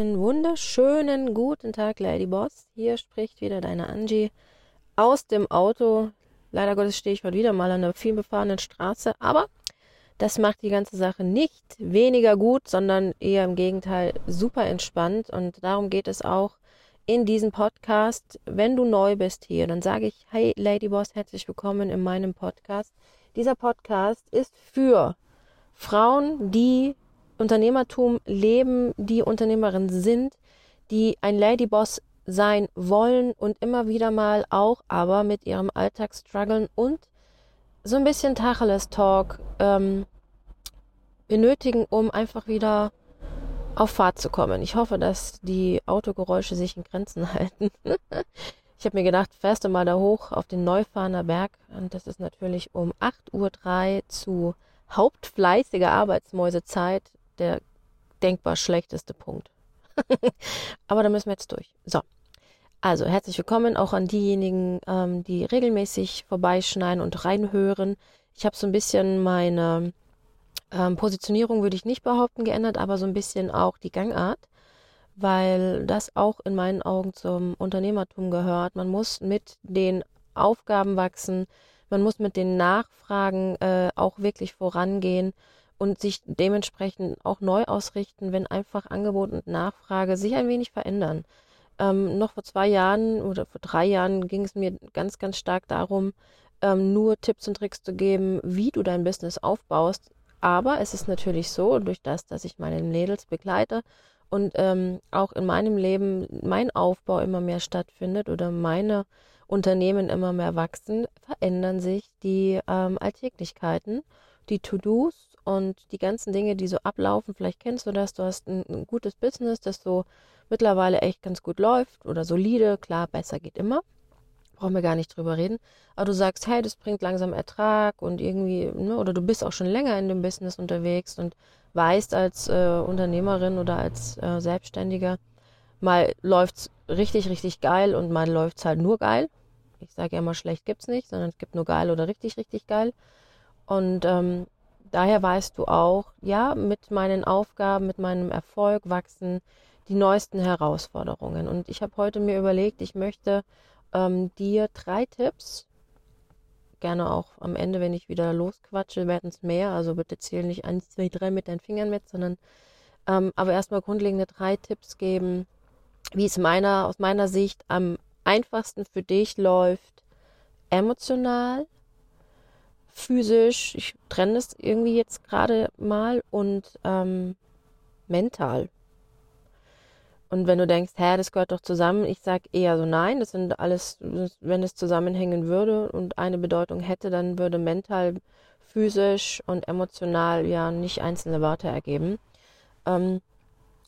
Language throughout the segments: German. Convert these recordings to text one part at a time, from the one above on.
Einen wunderschönen guten Tag, Lady Boss. Hier spricht wieder deine Angie aus dem Auto. Leider Gottes stehe ich heute wieder mal an einer vielbefahrenen Straße, aber das macht die ganze Sache nicht weniger gut, sondern eher im Gegenteil super entspannt. Und darum geht es auch in diesem Podcast. Wenn du neu bist hier, dann sage ich, hey Lady Boss, herzlich willkommen in meinem Podcast. Dieser Podcast ist für Frauen, die Unternehmertum leben, die Unternehmerin sind, die ein Ladyboss sein wollen und immer wieder mal auch aber mit ihrem Alltag strugglen und so ein bisschen Tacheles-Talk ähm, benötigen, um einfach wieder auf Fahrt zu kommen. Ich hoffe, dass die Autogeräusche sich in Grenzen halten. ich habe mir gedacht, fährst du mal da hoch auf den Neufahrener Berg und das ist natürlich um 8.03 Uhr zu hauptfleißiger Arbeitsmäusezeit der denkbar schlechteste Punkt. Aber da müssen wir jetzt durch. So. Also herzlich willkommen auch an diejenigen, ähm, die regelmäßig vorbeischneiden und reinhören. Ich habe so ein bisschen meine ähm, Positionierung, würde ich nicht behaupten, geändert, aber so ein bisschen auch die Gangart, weil das auch in meinen Augen zum Unternehmertum gehört. Man muss mit den Aufgaben wachsen, man muss mit den Nachfragen äh, auch wirklich vorangehen und sich dementsprechend auch neu ausrichten, wenn einfach Angebot und Nachfrage sich ein wenig verändern. Ähm, noch vor zwei Jahren oder vor drei Jahren ging es mir ganz, ganz stark darum, ähm, nur Tipps und Tricks zu geben, wie du dein Business aufbaust. Aber es ist natürlich so, durch das, dass ich meine Mädels begleite und ähm, auch in meinem Leben mein Aufbau immer mehr stattfindet oder meine Unternehmen immer mehr wachsen, verändern sich die ähm, Alltäglichkeiten, die To-Dos und die ganzen Dinge, die so ablaufen, vielleicht kennst du das, du hast ein, ein gutes Business, das so mittlerweile echt ganz gut läuft oder solide, klar, besser geht immer. Brauchen wir gar nicht drüber reden. Aber du sagst, hey, das bringt langsam Ertrag und irgendwie, ne, oder du bist auch schon länger in dem Business unterwegs und weißt als äh, Unternehmerin oder als äh, Selbstständiger, mal läuft's richtig, richtig geil und mal läuft's halt nur geil. Ich sage ja immer, schlecht gibt's nicht, sondern es gibt nur geil oder richtig, richtig geil. Und ähm, daher weißt du auch, ja, mit meinen Aufgaben, mit meinem Erfolg wachsen die neuesten Herausforderungen. Und ich habe heute mir überlegt, ich möchte ähm, dir drei Tipps, gerne auch am Ende, wenn ich wieder losquatsche, werden es mehr. Also bitte zähl nicht eins, zwei, drei mit deinen Fingern mit, sondern ähm, aber erstmal grundlegende drei Tipps geben, wie es meiner, aus meiner Sicht am einfachsten für dich läuft, emotional, physisch, ich trenne das irgendwie jetzt gerade mal und ähm, mental. Und wenn du denkst, hä, das gehört doch zusammen, ich sag eher so nein, das sind alles, wenn es zusammenhängen würde und eine Bedeutung hätte, dann würde mental, physisch und emotional ja nicht einzelne Worte ergeben. Ähm,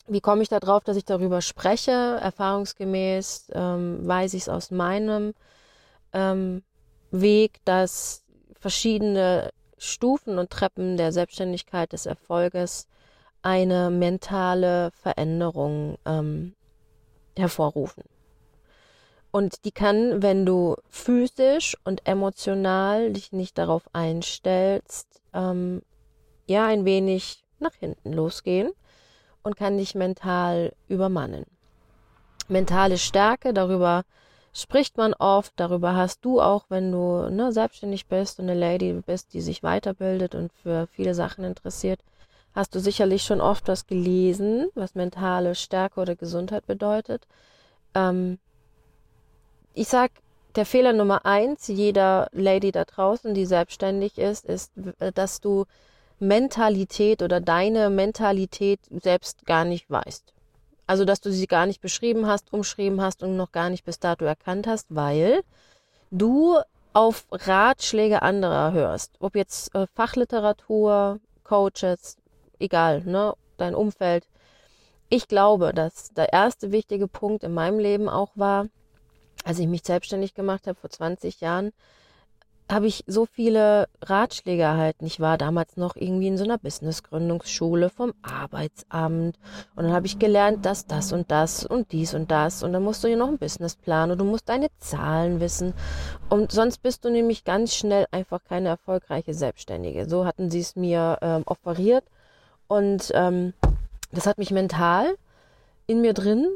wie komme ich darauf, dass ich darüber spreche? Erfahrungsgemäß ähm, weiß ich es aus meinem ähm, Weg, dass verschiedene Stufen und Treppen der Selbstständigkeit, des Erfolges eine mentale Veränderung ähm, hervorrufen. Und die kann, wenn du physisch und emotional dich nicht darauf einstellst, ähm, ja, ein wenig nach hinten losgehen und kann dich mental übermannen. Mentale Stärke, darüber spricht man oft, darüber hast du auch, wenn du ne, selbstständig bist und eine Lady bist, die sich weiterbildet und für viele Sachen interessiert, hast du sicherlich schon oft was gelesen, was mentale Stärke oder Gesundheit bedeutet. Ähm, ich sag, der Fehler Nummer eins jeder Lady da draußen, die selbstständig ist, ist, dass du Mentalität oder deine Mentalität selbst gar nicht weißt. Also, dass du sie gar nicht beschrieben hast, umschrieben hast und noch gar nicht bis dato erkannt hast, weil du auf Ratschläge anderer hörst. Ob jetzt äh, Fachliteratur, Coaches, egal, ne, dein Umfeld. Ich glaube, dass der erste wichtige Punkt in meinem Leben auch war, als ich mich selbstständig gemacht habe vor 20 Jahren, habe ich so viele Ratschläge erhalten. Ich war damals noch irgendwie in so einer Businessgründungsschule vom Arbeitsamt und dann habe ich gelernt, dass das und das und dies und das und dann musst du ja noch einen Businessplan und du musst deine Zahlen wissen und sonst bist du nämlich ganz schnell einfach keine erfolgreiche Selbstständige. So hatten sie es mir ähm, offeriert und ähm, das hat mich mental in mir drin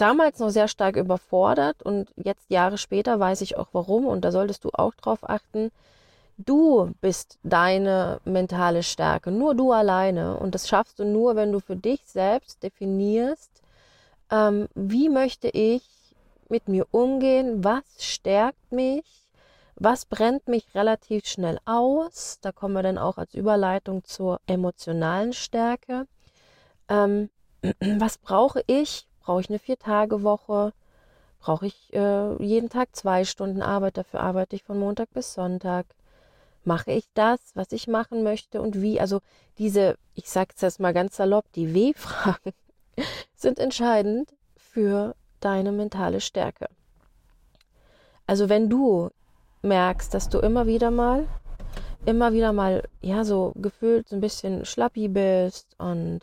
damals noch sehr stark überfordert und jetzt Jahre später weiß ich auch warum und da solltest du auch drauf achten. Du bist deine mentale Stärke, nur du alleine und das schaffst du nur, wenn du für dich selbst definierst, ähm, wie möchte ich mit mir umgehen, was stärkt mich, was brennt mich relativ schnell aus. Da kommen wir dann auch als Überleitung zur emotionalen Stärke. Ähm, was brauche ich, Brauche ich eine Vier-Tage-Woche? Brauche ich äh, jeden Tag zwei Stunden Arbeit? Dafür arbeite ich von Montag bis Sonntag. Mache ich das, was ich machen möchte und wie? Also diese, ich sage es jetzt mal ganz salopp, die W-Fragen sind entscheidend für deine mentale Stärke. Also wenn du merkst, dass du immer wieder mal, immer wieder mal, ja, so gefühlt so ein bisschen schlappi bist und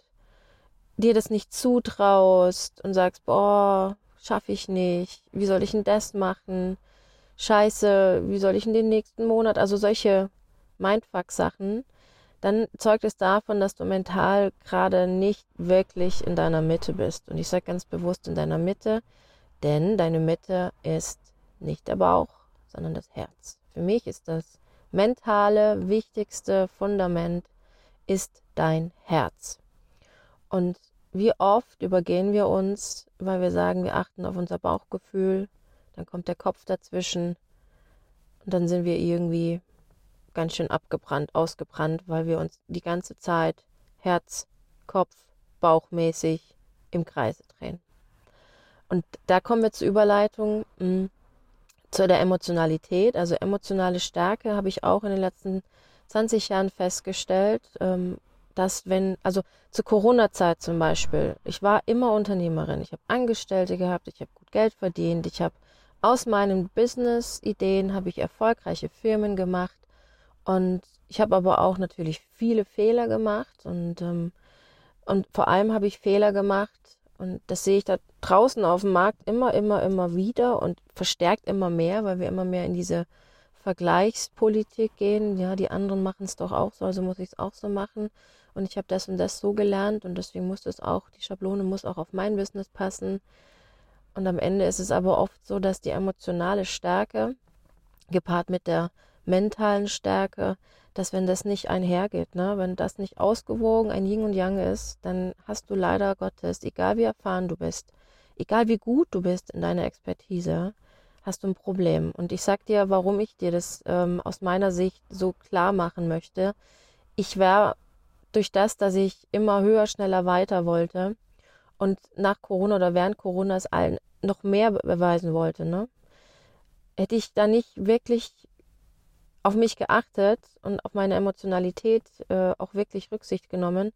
dir das nicht zutraust und sagst, boah, schaffe ich nicht, wie soll ich denn das machen? Scheiße, wie soll ich in den nächsten Monat, also solche Mindfuck-Sachen, dann zeugt es davon, dass du mental gerade nicht wirklich in deiner Mitte bist. Und ich sage ganz bewusst in deiner Mitte, denn deine Mitte ist nicht der Bauch, sondern das Herz. Für mich ist das mentale, wichtigste Fundament ist dein Herz. Und wie oft übergehen wir uns, weil wir sagen, wir achten auf unser Bauchgefühl, dann kommt der Kopf dazwischen und dann sind wir irgendwie ganz schön abgebrannt, ausgebrannt, weil wir uns die ganze Zeit Herz, Kopf, Bauchmäßig im Kreise drehen. Und da kommen wir zur Überleitung mh, hm, zu der Emotionalität. Also emotionale Stärke habe ich auch in den letzten 20 Jahren festgestellt. Ähm, dass wenn, also zur Corona-Zeit zum Beispiel, ich war immer Unternehmerin, ich habe Angestellte gehabt, ich habe gut Geld verdient, ich habe aus meinen Business-Ideen habe ich erfolgreiche Firmen gemacht und ich habe aber auch natürlich viele Fehler gemacht und ähm, und vor allem habe ich Fehler gemacht und das sehe ich da draußen auf dem Markt immer, immer, immer wieder und verstärkt immer mehr, weil wir immer mehr in diese Vergleichspolitik gehen. Ja, die anderen machen es doch auch so, also muss ich es auch so machen und ich habe das und das so gelernt und deswegen muss es auch, die Schablone muss auch auf mein Business passen. Und am Ende ist es aber oft so, dass die emotionale Stärke gepaart mit der mentalen Stärke, dass wenn das nicht einhergeht, ne, wenn das nicht ausgewogen ein Yin und Yang ist, dann hast du leider Gottes, egal wie erfahren du bist, egal wie gut du bist in deiner Expertise, hast du ein Problem. Und ich sag dir, warum ich dir das ähm, aus meiner Sicht so klar machen möchte. Ich wäre durch das, dass ich immer höher, schneller, weiter wollte und nach Corona oder während Corona es allen noch mehr beweisen wollte, ne? Hätte ich da nicht wirklich auf mich geachtet und auf meine Emotionalität äh, auch wirklich Rücksicht genommen,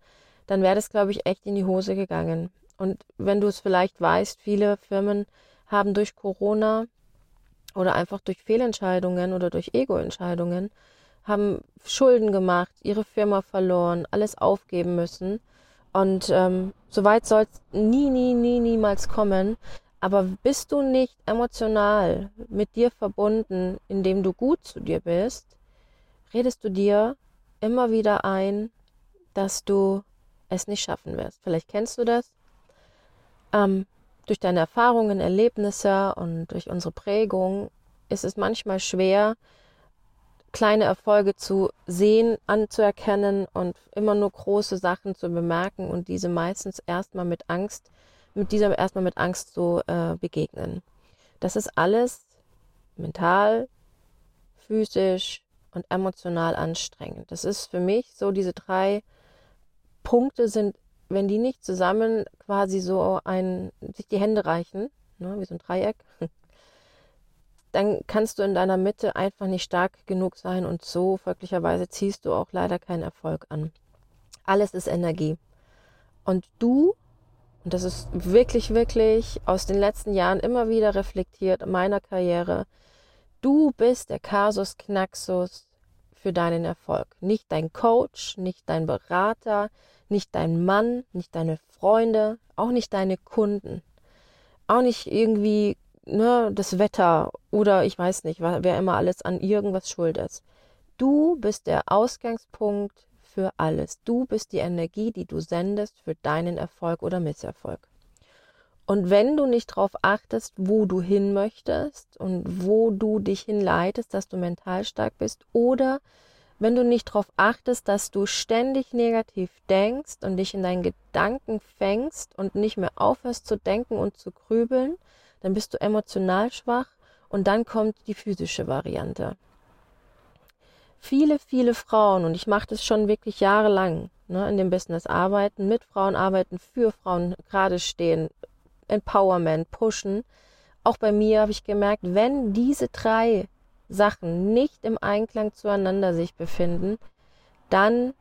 dann wäre das, glaube ich, echt in die Hose gegangen. Und wenn du es vielleicht weißt, viele Firmen haben durch Corona oder einfach durch Fehlentscheidungen oder durch Ego-Entscheidungen haben Schulden gemacht, ihre Firma verloren, alles aufgeben müssen. Und ähm, so weit soll es nie, nie, nie, niemals kommen. Aber bist du nicht emotional mit dir verbunden, indem du gut zu dir bist, redest du dir immer wieder ein, dass du es nicht schaffen wirst. Vielleicht kennst du das. Ähm, durch deine Erfahrungen, Erlebnisse und durch unsere Prägung ist es manchmal schwer, kleine Erfolge zu sehen, anzuerkennen und immer nur große Sachen zu bemerken und diese meistens erstmal mit Angst, mit dieser erstmal mit Angst zu äh, begegnen. Das ist alles mental, physisch und emotional anstrengend. Das ist für mich so, diese drei Punkte sind, wenn die nicht zusammen quasi so ein, sich die Hände reichen, ne, wie so ein Dreieck, dann kannst du in deiner Mitte einfach nicht stark genug sein und so folglicherweise ziehst du auch leider keinen Erfolg an. Alles ist Energie. Und du, und das ist wirklich, wirklich aus den letzten Jahren immer wieder reflektiert in meiner Karriere, du bist der Kasus Knaxus für deinen Erfolg. Nicht dein Coach, nicht dein Berater, nicht dein Mann, nicht deine Freunde, auch nicht deine Kunden, auch nicht irgendwie ne, das Wetter oder ich weiß nicht, wer immer alles an irgendwas schuld ist. Du bist der Ausgangspunkt für alles. Du bist die Energie, die du sendest für deinen Erfolg oder Misserfolg. Und wenn du nicht darauf achtest, wo du hin möchtest und wo du dich hinleitest, dass du mental stark bist, oder wenn du nicht darauf achtest, dass du ständig negativ denkst und dich in deinen Gedanken fängst und nicht mehr aufhörst zu denken und zu grübeln, dann bist du emotional schwach und dann kommt die physische Variante. Viele, viele Frauen, und ich mache das schon wirklich jahrelang, ne, in dem Business arbeiten, mit Frauen arbeiten, für Frauen gerade stehen, Empowerment, pushen. Auch bei mir habe ich gemerkt, wenn diese drei Sachen nicht im Einklang zueinander sich befinden, dann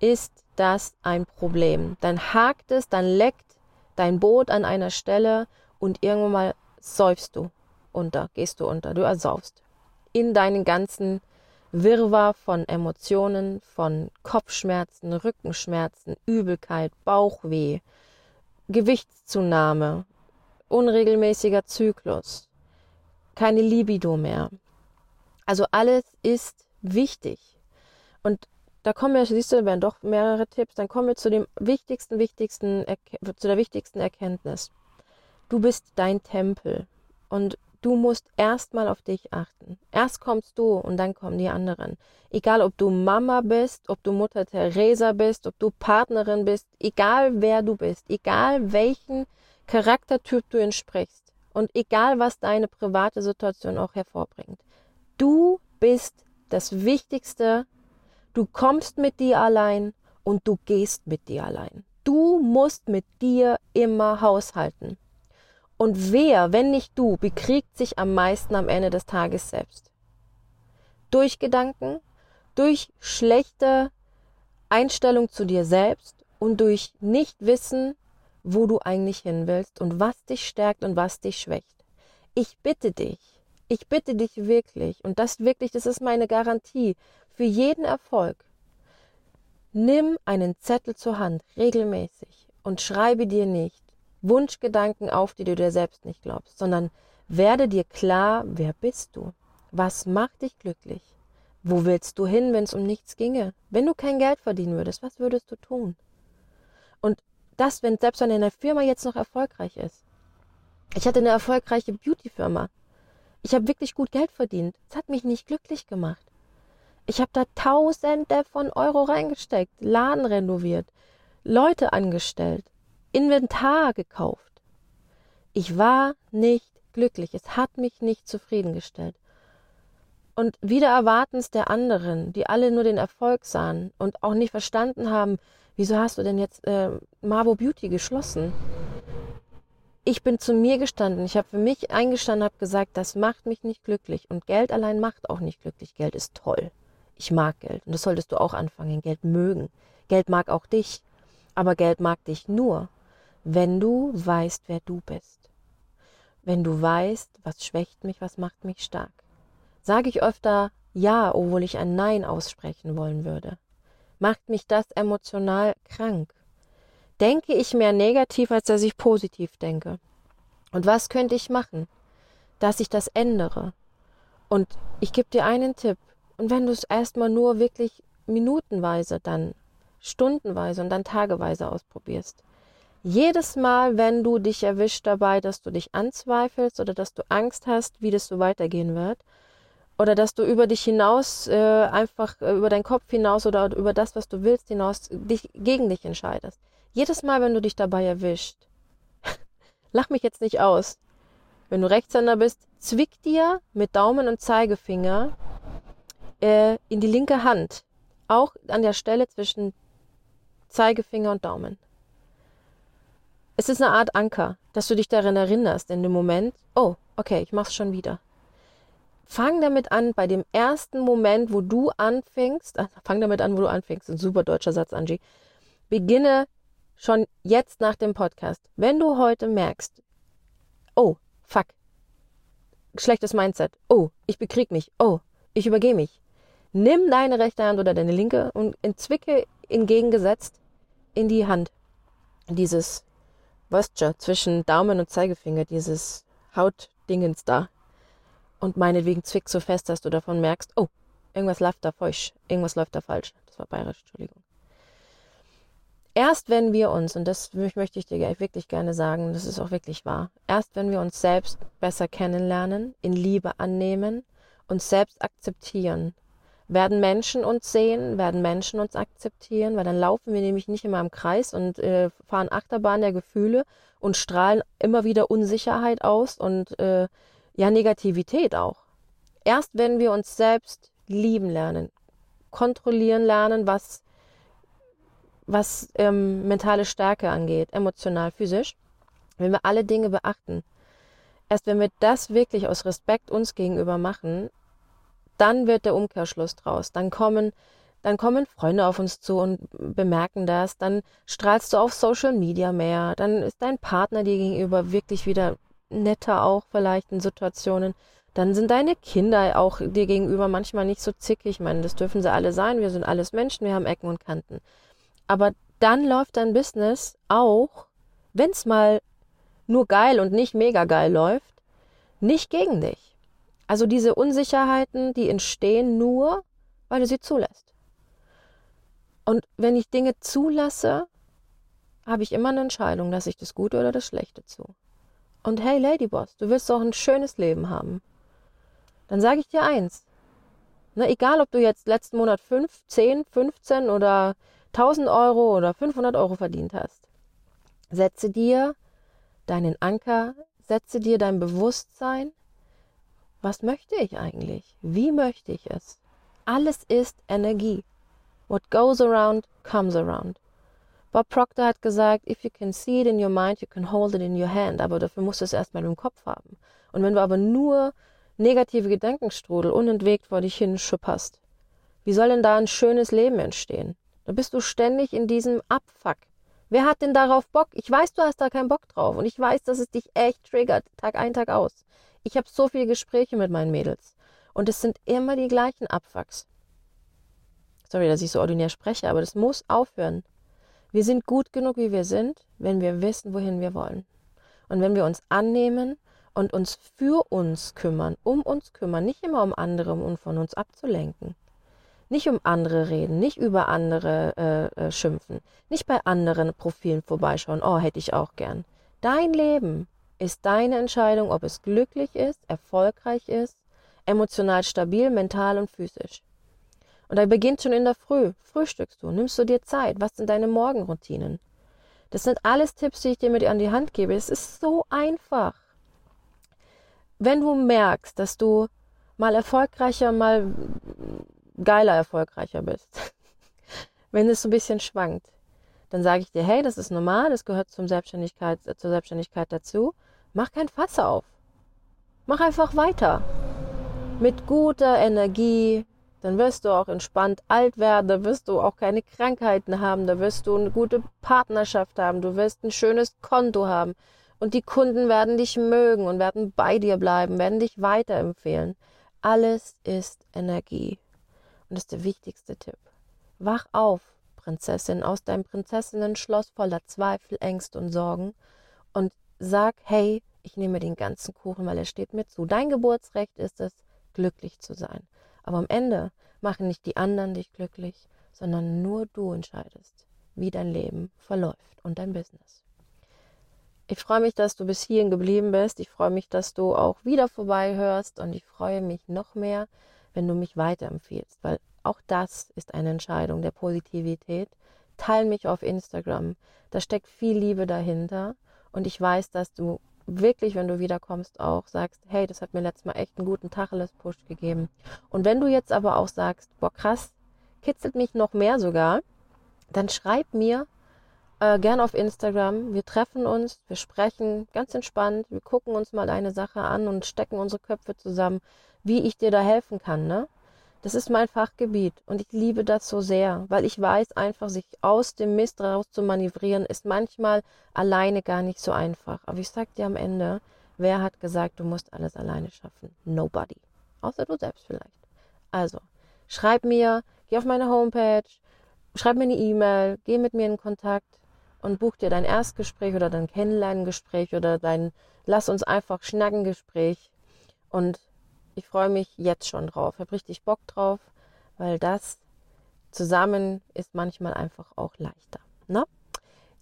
ist das ein Problem. Dann hakt es, dann leckt dein Boot an einer Stelle und irgendwann mal säufst du unter, gehst du unter, du ersaufst. In deinen ganzen Wirrwarr von Emotionen, von Kopfschmerzen, Rückenschmerzen, Übelkeit, Bauchweh, Gewichtszunahme, unregelmäßiger Zyklus, keine Libido mehr, also alles ist wichtig. Und da kommen wir, siehst du, werden doch mehrere Tipps, dann kommen wir zu dem wichtigsten, wichtigsten, zu der wichtigsten Erkenntnis. Du bist dein Tempel und du musst erstmal auf dich achten. Erst kommst du und dann kommen die anderen. Egal, ob du Mama bist, ob du Mutter Teresa bist, ob du Partnerin bist, egal wer du bist, egal welchen Charaktertyp du entsprichst und egal was deine private Situation auch hervorbringt. Du bist das Wichtigste. Du kommst mit dir allein und du gehst mit dir allein. Du musst mit dir immer haushalten. Und wer, wenn nicht du, bekriegt sich am meisten am Ende des Tages selbst? Durch Gedanken, durch schlechte Einstellung zu dir selbst und durch Nichtwissen, wo du eigentlich hin willst und was dich stärkt und was dich schwächt. Ich bitte dich, ich bitte dich wirklich, und das wirklich, das ist meine Garantie für jeden Erfolg. Nimm einen Zettel zur Hand regelmäßig und schreibe dir nicht Wunschgedanken auf, die du dir selbst nicht glaubst, sondern werde dir klar, wer bist du? Was macht dich glücklich? Wo willst du hin, wenn es um nichts ginge? Wenn du kein Geld verdienen würdest, was würdest du tun? Und das, wenn selbst wenn eine Firma jetzt noch erfolgreich ist. Ich hatte eine erfolgreiche Beauty-Firma. Ich habe wirklich gut Geld verdient. Es hat mich nicht glücklich gemacht. Ich habe da Tausende von Euro reingesteckt, Laden renoviert, Leute angestellt, Inventar gekauft. Ich war nicht glücklich. Es hat mich nicht zufriedengestellt. Und wieder erwartens der anderen, die alle nur den Erfolg sahen und auch nicht verstanden haben, wieso hast du denn jetzt äh, Marvo Beauty geschlossen? ich bin zu mir gestanden, ich habe für mich eingestanden, habe gesagt, das macht mich nicht glücklich und Geld allein macht auch nicht glücklich. Geld ist toll. Ich mag Geld und das solltest du auch anfangen, Geld mögen. Geld mag auch dich, aber Geld mag dich nur, wenn du weißt, wer du bist. Wenn du weißt, was schwächt mich, was macht mich stark. Sage ich öfter Ja, obwohl ich ein Nein aussprechen wollen würde. Macht mich das emotional krank? denke ich mehr negativ, als dass ich positiv denke. Und was könnte ich machen, dass ich das ändere? Und ich gebe dir einen Tipp. Und wenn du es erstmal nur wirklich minutenweise, dann stundenweise und dann tageweise ausprobierst. Jedes Mal, wenn du dich erwischt dabei, dass du dich anzweifelst oder dass du Angst hast, wie das so weitergehen wird, oder dass du über dich hinaus äh, einfach äh, über deinen Kopf hinaus oder über das, was du willst, hinaus dich gegen dich entscheidest. Jedes Mal, wenn du dich dabei erwischt, lach mich jetzt nicht aus. Wenn du Rechtshänder bist, zwick dir mit Daumen und Zeigefinger äh, in die linke Hand. Auch an der Stelle zwischen Zeigefinger und Daumen. Es ist eine Art Anker, dass du dich daran erinnerst in dem Moment, oh, okay, ich mach's schon wieder. Fang damit an, bei dem ersten Moment, wo du anfängst, ach, fang damit an, wo du anfängst, ein super deutscher Satz, Angie. Beginne schon jetzt nach dem Podcast, wenn du heute merkst, oh, fuck, schlechtes Mindset, oh, ich bekrieg mich, oh, ich übergehe mich, nimm deine rechte Hand oder deine linke und entzwicke entgegengesetzt in die Hand dieses, weißt du, zwischen Daumen und Zeigefinger, dieses Hautdingens da. Und meinetwegen zwick so fest, dass du davon merkst, oh, irgendwas läuft da falsch, irgendwas läuft da falsch. das war bayerisch, Entschuldigung. Erst wenn wir uns, und das möchte ich dir wirklich gerne sagen, das ist auch wirklich wahr, erst wenn wir uns selbst besser kennenlernen, in Liebe annehmen, uns selbst akzeptieren, werden Menschen uns sehen, werden Menschen uns akzeptieren, weil dann laufen wir nämlich nicht immer im Kreis und äh, fahren Achterbahn der Gefühle und strahlen immer wieder Unsicherheit aus und äh, ja Negativität auch. Erst wenn wir uns selbst lieben lernen, kontrollieren lernen, was was ähm, mentale Stärke angeht, emotional, physisch, wenn wir alle Dinge beachten, erst wenn wir das wirklich aus Respekt uns gegenüber machen, dann wird der Umkehrschluss draus. Dann kommen, dann kommen Freunde auf uns zu und bemerken das. Dann strahlst du auf Social Media mehr. Dann ist dein Partner dir gegenüber wirklich wieder netter auch vielleicht in Situationen. Dann sind deine Kinder auch dir gegenüber manchmal nicht so zickig. Ich meine, das dürfen sie alle sein. Wir sind alles Menschen. Wir haben Ecken und Kanten. Aber dann läuft dein Business auch, wenn es mal nur geil und nicht mega geil läuft, nicht gegen dich. Also diese Unsicherheiten, die entstehen nur, weil du sie zulässt. Und wenn ich Dinge zulasse, habe ich immer eine Entscheidung, lasse ich das Gute oder das Schlechte zu. Und hey Ladyboss, du willst doch ein schönes Leben haben. Dann sage ich dir eins. Ne, egal, ob du jetzt letzten Monat 5, 10, 15 oder 1000 Euro oder 500 Euro verdient hast. Setze dir deinen Anker, setze dir dein Bewusstsein was möchte ich eigentlich? Wie möchte ich es? Alles ist Energie. What goes around comes around. Bob Proctor hat gesagt, if you can see it in your mind, you can hold it in your hand. Aber dafür musst du es erstmal im Kopf haben. Und wenn du aber nur negative Gedankenstrudel unentwegt vor dich hin schupperst, wie soll denn da ein schönes Leben entstehen? Da bist du ständig in diesem Abfuck. Wer hat denn darauf Bock? Ich weiß, du hast da keinen Bock drauf. Und ich weiß, dass es dich echt triggert, Tag ein, Tag aus. Ich habe so viele Gespräche mit meinen Mädels und es sind immer die gleichen Abfucks. Sorry, dass ich so ordinär spreche, aber das muss aufhören. Wir sind gut genug, wie wir sind, wenn wir wissen, wohin wir wollen. Und wenn wir uns annehmen und uns für uns kümmern, um uns kümmern, nicht immer um andere, um von uns abzulenken. Nicht um andere reden, nicht über andere äh, äh, schimpfen, nicht bei anderen Profilen vorbeischauen, oh, hätte ich auch gern. Dein Leben, ist deine Entscheidung, ob es glücklich ist, erfolgreich ist, emotional stabil, mental und physisch. Und da beginnt schon in der Früh. Frühstückst du, nimmst du dir Zeit, was sind deine Morgenroutinen? Das sind alles Tipps, die ich dir mit an die Hand gebe. Es ist so einfach. Wenn du merkst, dass du mal erfolgreicher, mal geiler erfolgreicher bist, wenn es so ein bisschen schwankt, dann sage ich dir, hey, das ist normal, das gehört zum Selbstständigkeit, zur Selbstständigkeit dazu. Mach kein Fass auf. Mach einfach weiter. Mit guter Energie, dann wirst du auch entspannt alt werden, da wirst du auch keine Krankheiten haben, da wirst du eine gute Partnerschaft haben, du wirst ein schönes Konto haben und die Kunden werden dich mögen und werden bei dir bleiben, werden dich weiterempfehlen. Alles ist Energie. Und das ist der wichtigste Tipp. Wach auf, Prinzessin, aus deinem Prinzessinnen-Schloss voller Zweifel, Ängste und Sorgen und sag, hey, ich nehme den ganzen Kuchen, weil er steht mir zu. Dein Geburtsrecht ist es, glücklich zu sein. Aber am Ende machen nicht die anderen dich glücklich, sondern nur du entscheidest, wie dein Leben verläuft und dein Business. Ich freue mich, dass du bis hierhin geblieben bist. Ich freue mich, dass du auch wieder vorbei hörst und ich freue mich noch mehr, wenn du mich weiterempfiehlst, weil auch das ist eine Entscheidung der Positivität. Teil mich auf Instagram. Da steckt viel Liebe dahinter und ich weiß, dass du wirklich, wenn du wiederkommst, auch sagst, hey, das hat mir letztes Mal echt einen guten Tacheles-Push gegeben. Und wenn du jetzt aber auch sagst, boah, krass, kitzelt mich noch mehr sogar, dann schreib mir äh, gern auf Instagram. Wir treffen uns, wir sprechen ganz entspannt, wir gucken uns mal deine Sache an und stecken unsere Köpfe zusammen, wie ich dir da helfen kann, ne? Das ist mein Fachgebiet und ich liebe das so sehr, weil ich weiß einfach, sich aus dem Mist raus zu manövrieren, ist manchmal alleine gar nicht so einfach. Aber ich sag dir am Ende, wer hat gesagt, du musst alles alleine schaffen? Nobody. Außer du selbst vielleicht. Also, schreib mir, geh auf meine Homepage, schreib mir eine E-Mail, geh mit mir in Kontakt und buch dir dein Erstgespräch oder dein Kennenlerngespräch oder dein Lass uns einfach schnacken Gespräch und ich freue mich jetzt schon drauf. Habe richtig Bock drauf, weil das zusammen ist manchmal einfach auch leichter. Ne?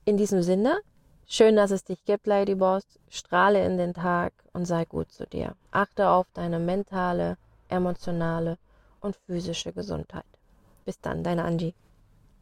In diesem Sinne, schön, dass es dich gibt, Lady Boss. Strahle in den Tag und sei gut zu dir. Achte auf deine mentale, emotionale und physische Gesundheit. Bis dann, deine Angie.